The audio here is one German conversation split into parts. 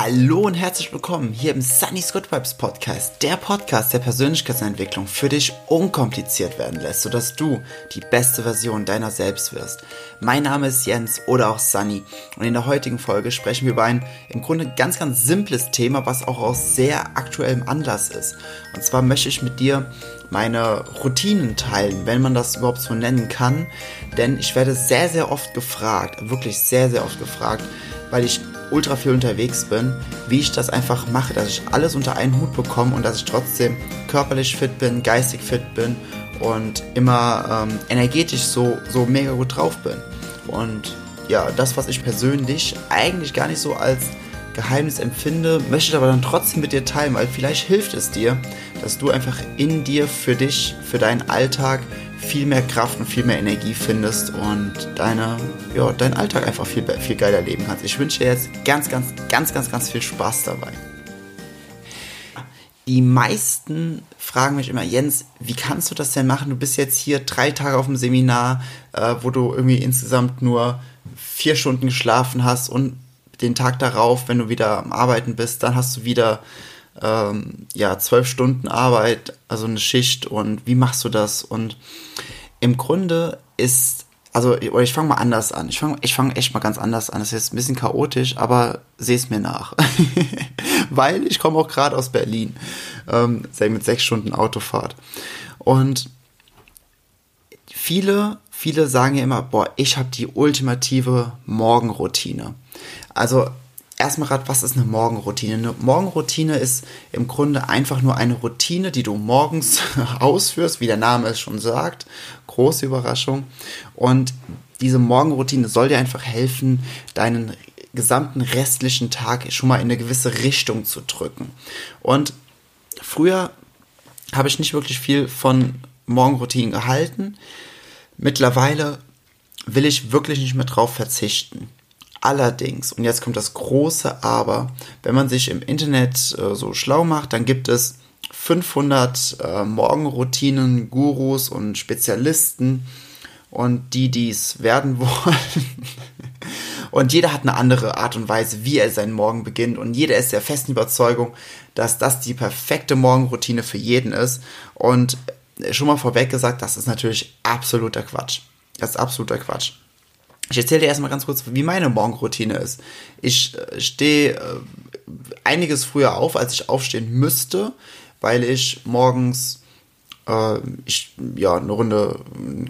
Hallo und herzlich willkommen hier im Sunny's Good Vibes Podcast, der Podcast, der Persönlichkeitsentwicklung für dich unkompliziert werden lässt, sodass du die beste Version deiner selbst wirst. Mein Name ist Jens oder auch Sunny und in der heutigen Folge sprechen wir über ein im Grunde ganz, ganz simples Thema, was auch aus sehr aktuellem Anlass ist. Und zwar möchte ich mit dir meine Routinen teilen, wenn man das überhaupt so nennen kann, denn ich werde sehr, sehr oft gefragt, wirklich sehr, sehr oft gefragt, weil ich ultra viel unterwegs bin, wie ich das einfach mache, dass ich alles unter einen Hut bekomme und dass ich trotzdem körperlich fit bin, geistig fit bin und immer ähm, energetisch so, so mega gut drauf bin. Und ja, das, was ich persönlich eigentlich gar nicht so als Geheimnis empfinde, möchte ich aber dann trotzdem mit dir teilen, weil vielleicht hilft es dir, dass du einfach in dir für dich, für deinen Alltag viel mehr Kraft und viel mehr Energie findest und deine, ja, deinen Alltag einfach viel, viel geiler leben kannst. Ich wünsche dir jetzt ganz, ganz, ganz, ganz, ganz viel Spaß dabei. Die meisten fragen mich immer, Jens, wie kannst du das denn machen? Du bist jetzt hier drei Tage auf dem Seminar, äh, wo du irgendwie insgesamt nur vier Stunden geschlafen hast und den Tag darauf, wenn du wieder am Arbeiten bist, dann hast du wieder ähm, ja, zwölf Stunden Arbeit, also eine Schicht und wie machst du das? Und im Grunde ist, also ich fange mal anders an. Ich fange ich fang echt mal ganz anders an. Das ist jetzt ein bisschen chaotisch, aber seh es mir nach. Weil ich komme auch gerade aus Berlin. Ähm, mit sechs Stunden Autofahrt. Und viele, viele sagen ja immer, boah, ich habe die ultimative Morgenroutine. Also erstmal gerade, was ist eine Morgenroutine? Eine Morgenroutine ist im Grunde einfach nur eine Routine, die du morgens ausführst, wie der Name es schon sagt. Große Überraschung. Und diese Morgenroutine soll dir einfach helfen, deinen gesamten restlichen Tag schon mal in eine gewisse Richtung zu drücken. Und früher habe ich nicht wirklich viel von Morgenroutinen gehalten. Mittlerweile will ich wirklich nicht mehr drauf verzichten. Allerdings, und jetzt kommt das große Aber, wenn man sich im Internet äh, so schlau macht, dann gibt es 500 äh, Morgenroutinen, Gurus und Spezialisten und die dies werden wollen. und jeder hat eine andere Art und Weise, wie er seinen Morgen beginnt und jeder ist der festen Überzeugung, dass das die perfekte Morgenroutine für jeden ist. Und schon mal vorweg gesagt, das ist natürlich absoluter Quatsch. Das ist absoluter Quatsch. Ich erzähle dir erstmal ganz kurz, wie meine Morgenroutine ist. Ich äh, stehe äh, einiges früher auf, als ich aufstehen müsste, weil ich morgens äh, ich, ja, eine Runde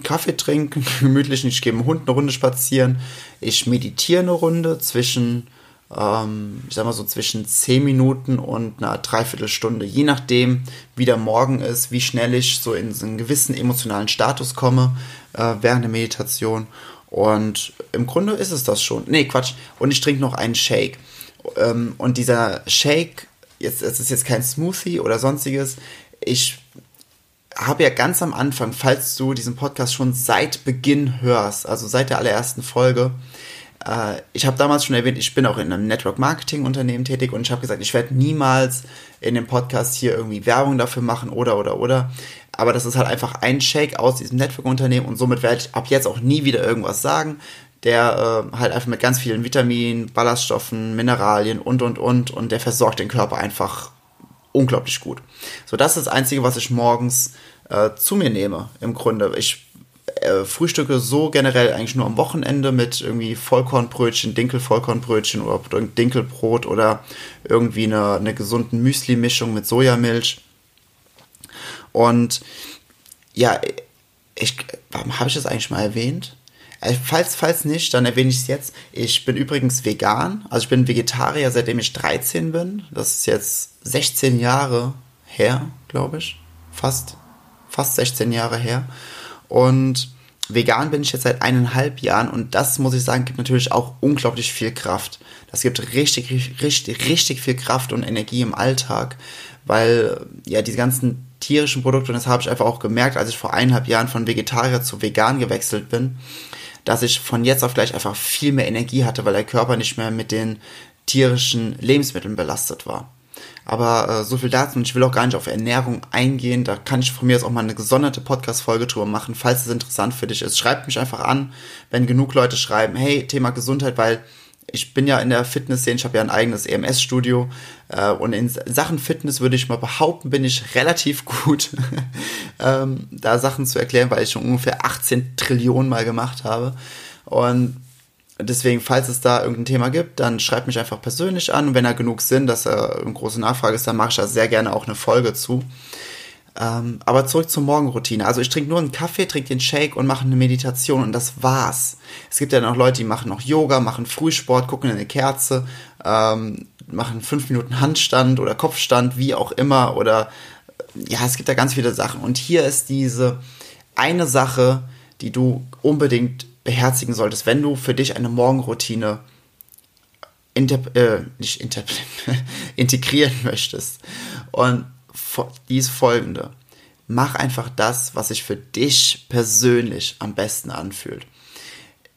Kaffee trinke, gemütlich, ich gehe mit dem Hund eine Runde spazieren, ich meditiere eine Runde zwischen, ähm, ich sag mal so zwischen 10 Minuten und einer Dreiviertelstunde, je nachdem, wie der Morgen ist, wie schnell ich so in so einen gewissen emotionalen Status komme äh, während der Meditation. Und im Grunde ist es das schon. Nee, Quatsch. Und ich trinke noch einen Shake. Ähm, und dieser Shake, jetzt, es ist jetzt kein Smoothie oder sonstiges. Ich habe ja ganz am Anfang, falls du diesen Podcast schon seit Beginn hörst, also seit der allerersten Folge, äh, ich habe damals schon erwähnt, ich bin auch in einem Network Marketing Unternehmen tätig und ich habe gesagt, ich werde niemals in dem Podcast hier irgendwie Werbung dafür machen oder oder oder. Aber das ist halt einfach ein Shake aus diesem Network-Unternehmen und somit werde ich ab jetzt auch nie wieder irgendwas sagen, der äh, halt einfach mit ganz vielen Vitaminen, Ballaststoffen, Mineralien und und und und der versorgt den Körper einfach unglaublich gut. So, das ist das Einzige, was ich morgens äh, zu mir nehme, im Grunde. Ich äh, frühstücke so generell eigentlich nur am Wochenende mit irgendwie Vollkornbrötchen, Dinkel-Vollkornbrötchen oder Dinkelbrot oder irgendwie eine, eine gesunden Müsli-Mischung mit Sojamilch. Und ja, ich, warum habe ich das eigentlich mal erwähnt? Äh, falls, falls nicht, dann erwähne ich es jetzt. Ich bin übrigens vegan, also ich bin Vegetarier, seitdem ich 13 bin. Das ist jetzt 16 Jahre her, glaube ich. Fast, fast 16 Jahre her. Und vegan bin ich jetzt seit eineinhalb Jahren und das muss ich sagen, gibt natürlich auch unglaublich viel Kraft. Das gibt richtig, richtig, richtig viel Kraft und Energie im Alltag, weil ja diese ganzen tierischen Produkte, und das habe ich einfach auch gemerkt, als ich vor eineinhalb Jahren von Vegetarier zu vegan gewechselt bin, dass ich von jetzt auf gleich einfach viel mehr Energie hatte, weil der Körper nicht mehr mit den tierischen Lebensmitteln belastet war. Aber äh, so viel dazu und ich will auch gar nicht auf Ernährung eingehen. Da kann ich von mir jetzt auch mal eine gesonderte Podcast-Folge drüber machen, falls es interessant für dich ist. Schreibt mich einfach an, wenn genug Leute schreiben, hey, Thema Gesundheit, weil ich bin ja in der Fitnessszene, ich habe ja ein eigenes EMS-Studio äh, und in Sachen Fitness würde ich mal behaupten, bin ich relativ gut, ähm, da Sachen zu erklären, weil ich schon ungefähr 18 Trillionen mal gemacht habe. Und deswegen, falls es da irgendein Thema gibt, dann schreibt mich einfach persönlich an und wenn da genug sind, dass er eine große Nachfrage ist, dann mache ich da sehr gerne auch eine Folge zu. Ähm, aber zurück zur Morgenroutine. Also ich trinke nur einen Kaffee, trinke den Shake und mache eine Meditation und das war's. Es gibt ja noch Leute, die machen noch Yoga, machen Frühsport, gucken in eine Kerze, ähm, machen fünf Minuten Handstand oder Kopfstand, wie auch immer. Oder ja, es gibt da ganz viele Sachen. Und hier ist diese eine Sache, die du unbedingt beherzigen solltest, wenn du für dich eine Morgenroutine interp äh, nicht interp integrieren möchtest. Und die ist folgende. Mach einfach das, was sich für dich persönlich am besten anfühlt.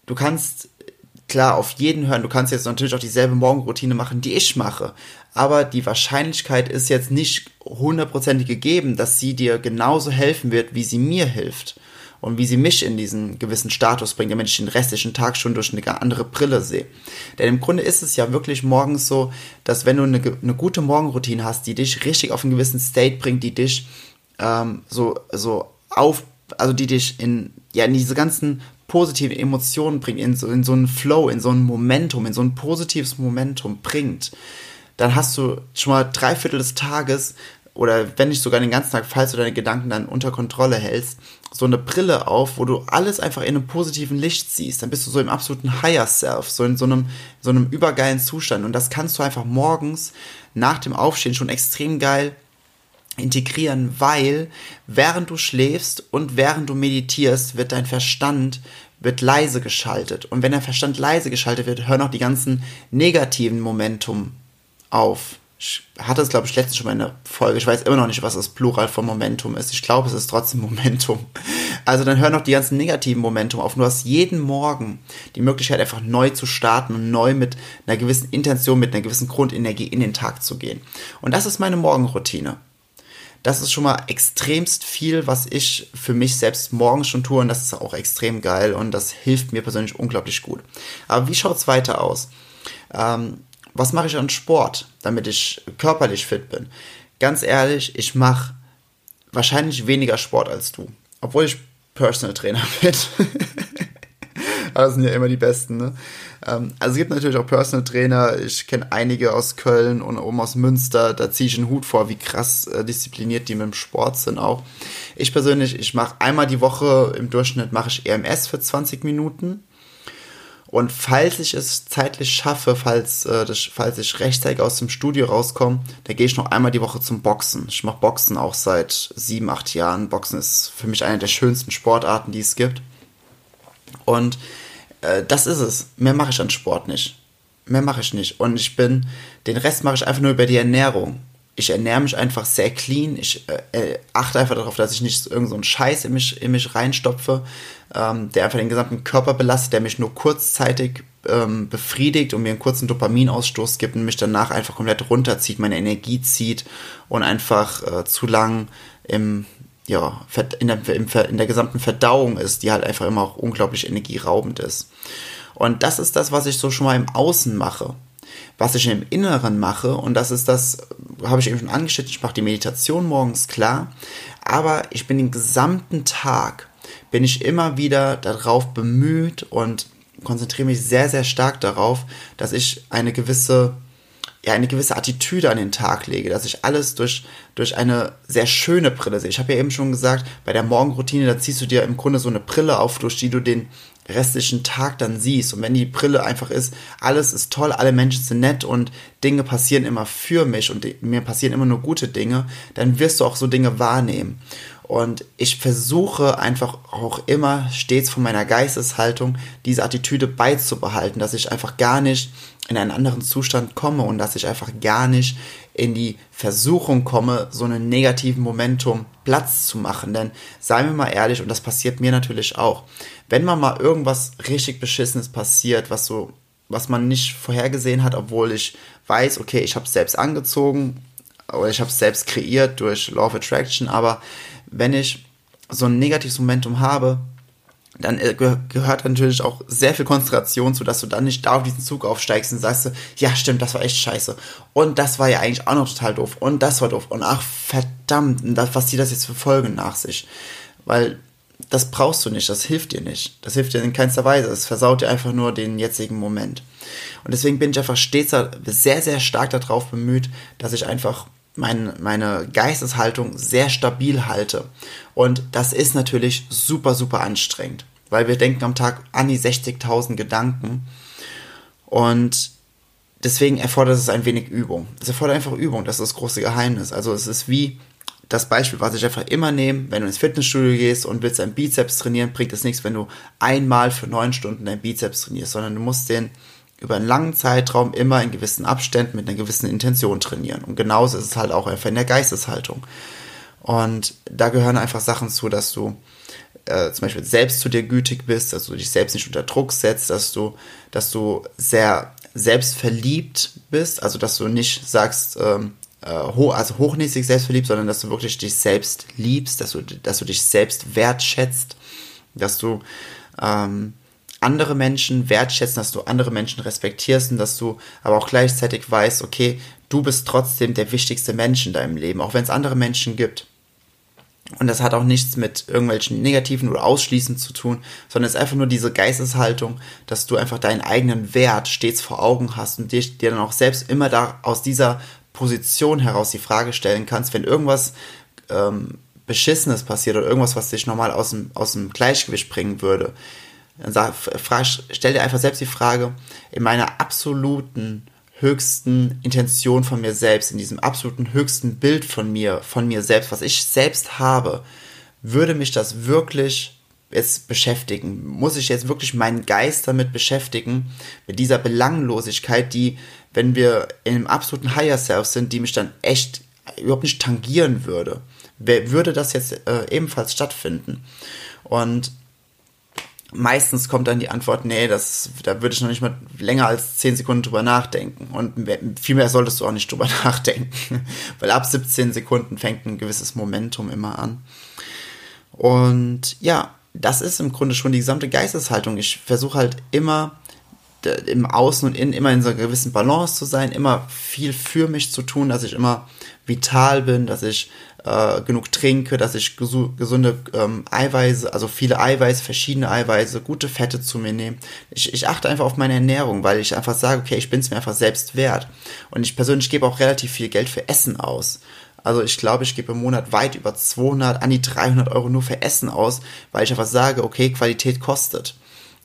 Du kannst klar auf jeden hören, du kannst jetzt natürlich auch dieselbe Morgenroutine machen, die ich mache. Aber die Wahrscheinlichkeit ist jetzt nicht hundertprozentig gegeben, dass sie dir genauso helfen wird, wie sie mir hilft und wie sie mich in diesen gewissen Status bringt, damit ich den restlichen Tag schon durch eine andere Brille sehe. Denn im Grunde ist es ja wirklich morgens so, dass wenn du eine, eine gute Morgenroutine hast, die dich richtig auf einen gewissen State bringt, die dich ähm, so, so auf, also die dich in, ja, in diese ganzen positiven Emotionen bringt, in so, in so einen Flow, in so ein Momentum, in so ein positives Momentum bringt, dann hast du schon mal drei Viertel des Tages oder wenn nicht sogar den ganzen Tag, falls du deine Gedanken dann unter Kontrolle hältst, so eine Brille auf, wo du alles einfach in einem positiven Licht siehst. Dann bist du so im absoluten Higher Self, so in so einem, so einem übergeilen Zustand. Und das kannst du einfach morgens nach dem Aufstehen schon extrem geil integrieren, weil während du schläfst und während du meditierst, wird dein Verstand wird leise geschaltet. Und wenn der Verstand leise geschaltet wird, hören auch die ganzen negativen Momentum auf hatte es, glaube ich, letztens schon mal in der Folge. Ich weiß immer noch nicht, was das Plural von Momentum ist. Ich glaube, es ist trotzdem Momentum. Also dann hör noch die ganzen negativen Momentum auf. Du hast jeden Morgen die Möglichkeit, einfach neu zu starten und neu mit einer gewissen Intention, mit einer gewissen Grundenergie in den Tag zu gehen. Und das ist meine Morgenroutine. Das ist schon mal extremst viel, was ich für mich selbst morgens schon tue und das ist auch extrem geil und das hilft mir persönlich unglaublich gut. Aber wie schaut es weiter aus? Ähm, was mache ich an Sport, damit ich körperlich fit bin? Ganz ehrlich, ich mache wahrscheinlich weniger Sport als du, obwohl ich Personal Trainer bin. das sind ja immer die Besten. Ne? Ähm, also es gibt natürlich auch Personal Trainer. Ich kenne einige aus Köln und oben aus Münster. Da ziehe ich einen Hut vor, wie krass äh, diszipliniert die mit dem Sport sind auch. Ich persönlich, ich mache einmal die Woche im Durchschnitt mache ich EMS für 20 Minuten. Und falls ich es zeitlich schaffe, falls, äh, das, falls ich rechtzeitig aus dem Studio rauskomme, dann gehe ich noch einmal die Woche zum Boxen. Ich mache Boxen auch seit sieben, acht Jahren. Boxen ist für mich eine der schönsten Sportarten, die es gibt. Und äh, das ist es. Mehr mache ich an Sport nicht. Mehr mache ich nicht. Und ich bin, den Rest mache ich einfach nur über die Ernährung ich ernähre mich einfach sehr clean. Ich äh, äh, achte einfach darauf, dass ich nicht irgend so Scheiß in mich, in mich reinstopfe, ähm, der einfach den gesamten Körper belastet, der mich nur kurzzeitig ähm, befriedigt und mir einen kurzen Dopaminausstoß gibt und mich danach einfach komplett runterzieht, meine Energie zieht und einfach äh, zu lang im, ja, in der, in der gesamten Verdauung ist, die halt einfach immer auch unglaublich energieraubend ist. Und das ist das, was ich so schon mal im Außen mache was ich im Inneren mache, und das ist das, habe ich eben schon angeschnitten, ich mache die Meditation morgens klar, aber ich bin den gesamten Tag, bin ich immer wieder darauf bemüht und konzentriere mich sehr, sehr stark darauf, dass ich eine gewisse ja, eine gewisse Attitüde an den Tag lege, dass ich alles durch, durch eine sehr schöne Brille sehe. Ich habe ja eben schon gesagt, bei der Morgenroutine, da ziehst du dir im Grunde so eine Brille auf, durch die du den restlichen Tag dann siehst. Und wenn die Brille einfach ist, alles ist toll, alle Menschen sind nett und Dinge passieren immer für mich und mir passieren immer nur gute Dinge, dann wirst du auch so Dinge wahrnehmen. Und ich versuche einfach auch immer stets von meiner Geisteshaltung diese Attitüde beizubehalten, dass ich einfach gar nicht in einen anderen Zustand komme und dass ich einfach gar nicht in die Versuchung komme, so einen negativen Momentum Platz zu machen. Denn seien wir mal ehrlich, und das passiert mir natürlich auch, wenn man mal irgendwas richtig Beschissenes passiert, was so, was man nicht vorhergesehen hat, obwohl ich weiß, okay, ich habe es selbst angezogen oder ich habe es selbst kreiert durch Law of Attraction, aber wenn ich so ein negatives Momentum habe, dann äh, gehört natürlich auch sehr viel Konzentration zu, dass du dann nicht da auf diesen Zug aufsteigst und sagst, ja stimmt, das war echt scheiße. Und das war ja eigentlich auch noch total doof. Und das war doof. Und ach verdammt, was zieht das jetzt für Folgen nach sich? Weil das brauchst du nicht, das hilft dir nicht. Das hilft dir in keinster Weise. Es versaut dir einfach nur den jetzigen Moment. Und deswegen bin ich einfach stets sehr, sehr stark darauf bemüht, dass ich einfach mein, meine Geisteshaltung sehr stabil halte. Und das ist natürlich super, super anstrengend, weil wir denken am Tag an die 60.000 Gedanken. Und deswegen erfordert es ein wenig Übung. Es erfordert einfach Übung, das ist das große Geheimnis. Also es ist wie das Beispiel, was ich einfach immer nehme, wenn du ins Fitnessstudio gehst und willst deinen Bizeps trainieren, bringt es nichts, wenn du einmal für neun Stunden deinen Bizeps trainierst, sondern du musst den über einen langen Zeitraum immer in gewissen Abständen mit einer gewissen Intention trainieren. Und genauso ist es halt auch einfach in der Geisteshaltung. Und da gehören einfach Sachen zu, dass du äh, zum Beispiel selbst zu dir gütig bist, dass du dich selbst nicht unter Druck setzt, dass du, dass du sehr selbstverliebt bist, also dass du nicht sagst, ähm, äh, ho also hochnäsig selbstverliebt, sondern dass du wirklich dich selbst liebst, dass du, dass du dich selbst wertschätzt, dass du ähm, andere Menschen wertschätzen, dass du andere Menschen respektierst und dass du aber auch gleichzeitig weißt, okay, du bist trotzdem der wichtigste Mensch in deinem Leben, auch wenn es andere Menschen gibt. Und das hat auch nichts mit irgendwelchen negativen oder ausschließend zu tun, sondern es ist einfach nur diese Geisteshaltung, dass du einfach deinen eigenen Wert stets vor Augen hast und dir, dir dann auch selbst immer da aus dieser Position heraus die Frage stellen kannst, wenn irgendwas ähm, Beschissenes passiert oder irgendwas, was dich normal aus dem, aus dem Gleichgewicht bringen würde, sag, stell dir einfach selbst die Frage, in meiner absoluten höchsten Intention von mir selbst, in diesem absoluten höchsten Bild von mir, von mir selbst, was ich selbst habe, würde mich das wirklich jetzt beschäftigen? Muss ich jetzt wirklich meinen Geist damit beschäftigen, mit dieser Belanglosigkeit, die, wenn wir in einem absoluten Higher Self sind, die mich dann echt überhaupt nicht tangieren würde? Würde das jetzt äh, ebenfalls stattfinden? Und meistens kommt dann die Antwort, nee, das, da würde ich noch nicht mal länger als 10 Sekunden drüber nachdenken. Und viel mehr solltest du auch nicht drüber nachdenken, weil ab 17 Sekunden fängt ein gewisses Momentum immer an. Und ja, das ist im Grunde schon die gesamte Geisteshaltung. Ich versuche halt immer im Außen und Innen immer in so einer gewissen Balance zu sein, immer viel für mich zu tun, dass ich immer vital bin, dass ich äh, genug trinke, dass ich gesunde ähm, Eiweiße, also viele Eiweiße, verschiedene Eiweiße, gute Fette zu mir nehme. Ich, ich achte einfach auf meine Ernährung, weil ich einfach sage, okay, ich bin es mir einfach selbst wert. Und ich persönlich gebe auch relativ viel Geld für Essen aus. Also ich glaube, ich gebe im Monat weit über 200, an die 300 Euro nur für Essen aus, weil ich einfach sage, okay, Qualität kostet.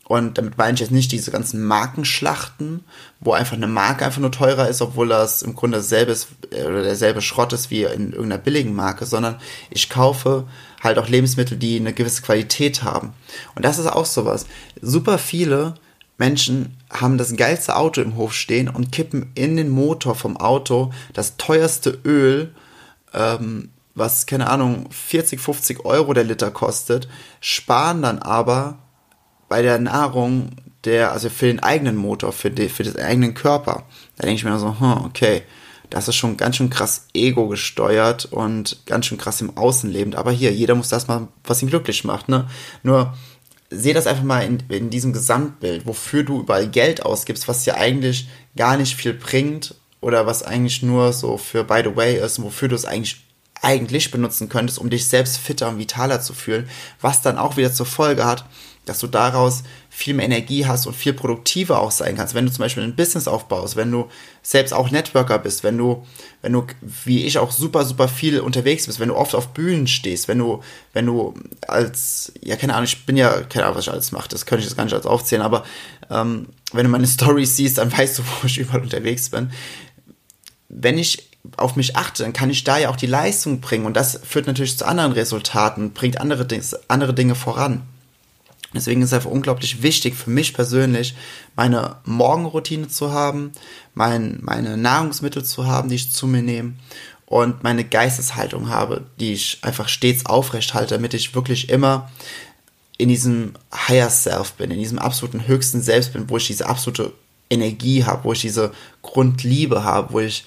Und damit meine ich jetzt nicht diese ganzen Markenschlachten, wo einfach eine Marke einfach nur teurer ist, obwohl das im Grunde dasselbe ist, äh, oder derselbe Schrott ist wie in irgendeiner billigen Marke, sondern ich kaufe halt auch Lebensmittel, die eine gewisse Qualität haben. Und das ist auch sowas. Super viele Menschen haben das geilste Auto im Hof stehen und kippen in den Motor vom Auto das teuerste Öl, ähm, was, keine Ahnung, 40, 50 Euro der Liter kostet, sparen dann aber bei der Nahrung der, also für den eigenen Motor, für, die, für den eigenen Körper. Da denke ich mir so, hm, okay, das ist schon ganz schön krass ego gesteuert und ganz schön krass im Außen lebend. Aber hier, jeder muss das mal, was ihn glücklich macht, ne? Nur, sehe das einfach mal in, in diesem Gesamtbild, wofür du überall Geld ausgibst, was dir eigentlich gar nicht viel bringt oder was eigentlich nur so für by the way ist und wofür du es eigentlich eigentlich benutzen könntest, um dich selbst fitter und vitaler zu fühlen, was dann auch wieder zur Folge hat, dass du daraus viel mehr Energie hast und viel produktiver auch sein kannst. Wenn du zum Beispiel ein Business aufbaust, wenn du selbst auch Networker bist, wenn du, wenn du, wie ich auch super, super viel unterwegs bist, wenn du oft auf Bühnen stehst, wenn du, wenn du als, ja, keine Ahnung, ich bin ja, keine Ahnung, was ich alles mache, das könnte ich jetzt gar nicht als aufzählen, aber ähm, wenn du meine Stories siehst, dann weißt du, wo ich überall unterwegs bin. Wenn ich auf mich achte, dann kann ich da ja auch die Leistung bringen und das führt natürlich zu anderen Resultaten, bringt andere, Dinge, andere Dinge voran. Deswegen ist es einfach unglaublich wichtig für mich persönlich, meine Morgenroutine zu haben, mein, meine Nahrungsmittel zu haben, die ich zu mir nehme und meine Geisteshaltung habe, die ich einfach stets aufrecht halte, damit ich wirklich immer in diesem Higher Self bin, in diesem absoluten höchsten Selbst bin, wo ich diese absolute Energie habe, wo ich diese Grundliebe habe, wo ich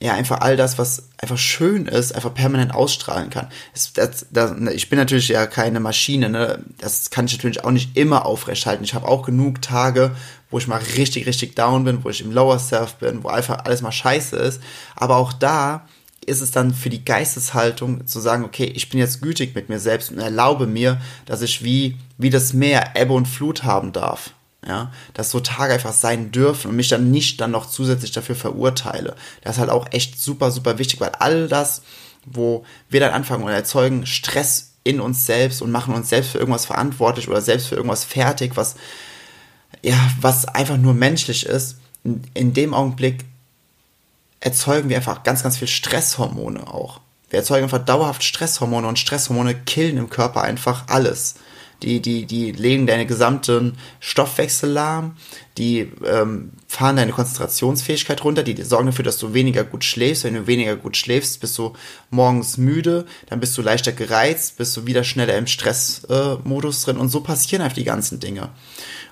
ja, einfach all das, was einfach schön ist, einfach permanent ausstrahlen kann. Das, das, das, ne, ich bin natürlich ja keine Maschine, ne? das kann ich natürlich auch nicht immer aufrechthalten. Ich habe auch genug Tage, wo ich mal richtig, richtig down bin, wo ich im Lower Self bin, wo einfach alles mal scheiße ist. Aber auch da ist es dann für die Geisteshaltung zu sagen, okay, ich bin jetzt gütig mit mir selbst und erlaube mir, dass ich wie, wie das Meer Ebbe und Flut haben darf ja, dass so Tage einfach sein dürfen und mich dann nicht dann noch zusätzlich dafür verurteile. Das ist halt auch echt super, super wichtig, weil all das, wo wir dann anfangen und erzeugen Stress in uns selbst und machen uns selbst für irgendwas verantwortlich oder selbst für irgendwas fertig, was, ja, was einfach nur menschlich ist, in, in dem Augenblick erzeugen wir einfach ganz, ganz viel Stresshormone auch. Wir erzeugen einfach dauerhaft Stresshormone und Stresshormone killen im Körper einfach alles die, die, die legen deine gesamten Stoffwechsel lahm, die ähm, fahren deine Konzentrationsfähigkeit runter, die sorgen dafür, dass du weniger gut schläfst. Wenn du weniger gut schläfst, bist du morgens müde, dann bist du leichter gereizt, bist du wieder schneller im Stressmodus äh, drin und so passieren einfach die ganzen Dinge.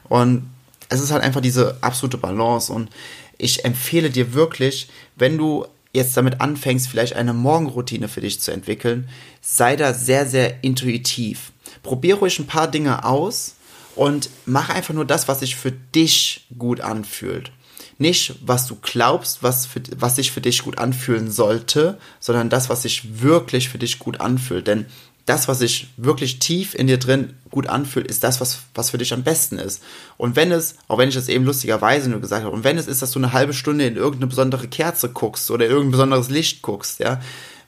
Und es ist halt einfach diese absolute Balance und ich empfehle dir wirklich, wenn du jetzt damit anfängst, vielleicht eine Morgenroutine für dich zu entwickeln, sei da sehr, sehr intuitiv probier ruhig ein paar Dinge aus und mach einfach nur das, was sich für dich gut anfühlt. Nicht, was du glaubst, was, für, was sich für dich gut anfühlen sollte, sondern das, was sich wirklich für dich gut anfühlt. Denn das, was sich wirklich tief in dir drin gut anfühlt, ist das, was, was für dich am besten ist. Und wenn es, auch wenn ich das eben lustigerweise nur gesagt habe, und wenn es ist, dass du eine halbe Stunde in irgendeine besondere Kerze guckst oder in irgendein besonderes Licht guckst, ja,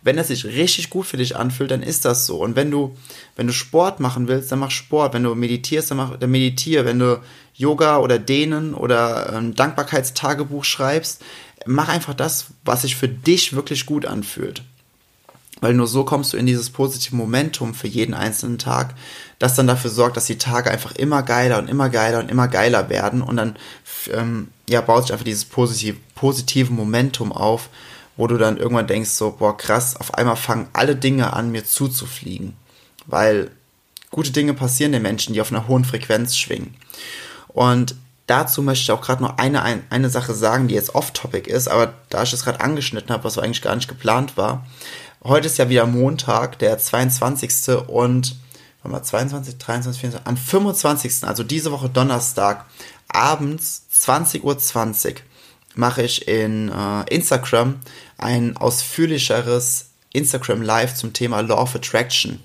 wenn es sich richtig gut für dich anfühlt, dann ist das so. Und wenn du, wenn du Sport machen willst, dann mach Sport. Wenn du meditierst, dann, mach, dann meditier. Wenn du Yoga oder Dehnen oder ein Dankbarkeitstagebuch schreibst, mach einfach das, was sich für dich wirklich gut anfühlt. Weil nur so kommst du in dieses positive Momentum für jeden einzelnen Tag, das dann dafür sorgt, dass die Tage einfach immer geiler und immer geiler und immer geiler werden und dann ähm, ja, baut sich einfach dieses positive, positive Momentum auf, wo du dann irgendwann denkst, so, boah, krass, auf einmal fangen alle Dinge an, mir zuzufliegen. Weil gute Dinge passieren den Menschen, die auf einer hohen Frequenz schwingen. Und dazu möchte ich auch gerade noch eine, eine Sache sagen, die jetzt off-topic ist, aber da ich es gerade angeschnitten habe, was eigentlich gar nicht geplant war. Heute ist ja wieder Montag, der 22. und warte mal, 22, 23, 24, am 25. also diese Woche Donnerstag, abends 20.20 Uhr mache ich in äh, Instagram ein ausführlicheres Instagram Live zum Thema Law of Attraction.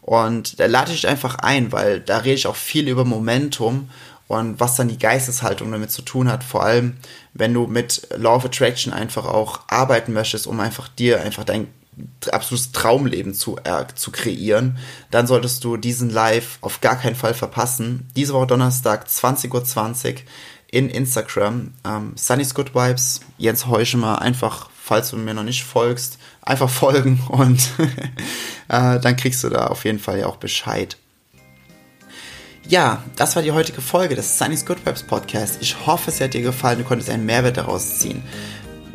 Und da lade ich einfach ein, weil da rede ich auch viel über Momentum und was dann die Geisteshaltung damit zu tun hat. Vor allem, wenn du mit Law of Attraction einfach auch arbeiten möchtest, um einfach dir einfach dein absolutes Traumleben zu, äh, zu kreieren, dann solltest du diesen Live auf gar keinen Fall verpassen. Diese Woche Donnerstag, 20.20 Uhr in Instagram. Ähm, Sunny's Good Vibes, Jens Heuschemer, einfach, falls du mir noch nicht folgst, einfach folgen und äh, dann kriegst du da auf jeden Fall ja auch Bescheid. Ja, das war die heutige Folge des Sunny's Good Vibes Podcast. Ich hoffe, es hat dir gefallen, du konntest einen Mehrwert daraus ziehen.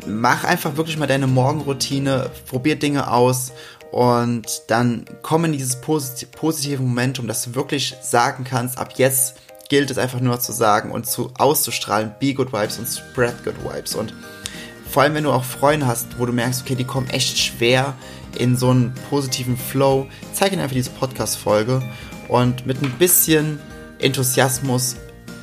Mach einfach wirklich mal deine Morgenroutine, probier Dinge aus und dann komm in dieses positive Momentum, dass du wirklich sagen kannst, ab jetzt gilt es einfach nur zu sagen und zu auszustrahlen, be good vibes und spread good vibes. Und vor allem, wenn du auch Freunde hast, wo du merkst, okay, die kommen echt schwer in so einen positiven Flow, zeig ihnen einfach diese Podcast-Folge und mit ein bisschen Enthusiasmus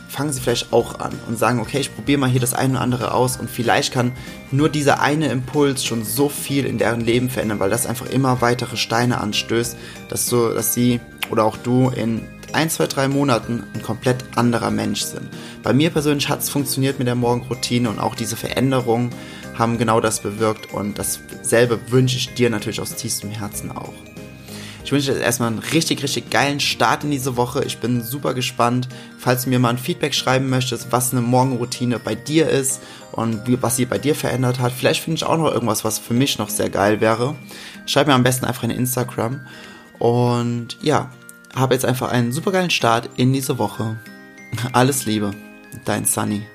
fangen sie vielleicht auch an und sagen, okay, ich probiere mal hier das eine oder andere aus und vielleicht kann nur dieser eine Impuls schon so viel in deren Leben verändern, weil das einfach immer weitere Steine anstößt, dass du, dass sie oder auch du in ein, zwei, drei Monaten ein komplett anderer Mensch sind. Bei mir persönlich hat es funktioniert mit der Morgenroutine und auch diese Veränderungen haben genau das bewirkt und dasselbe wünsche ich dir natürlich aus tiefstem Herzen auch. Ich wünsche dir erstmal einen richtig, richtig geilen Start in diese Woche. Ich bin super gespannt. Falls du mir mal ein Feedback schreiben möchtest, was eine Morgenroutine bei dir ist und was sie bei dir verändert hat. Vielleicht finde ich auch noch irgendwas, was für mich noch sehr geil wäre. Schreib mir am besten einfach in Instagram. Und ja, habe jetzt einfach einen supergeilen Start in diese Woche. Alles Liebe, dein Sunny.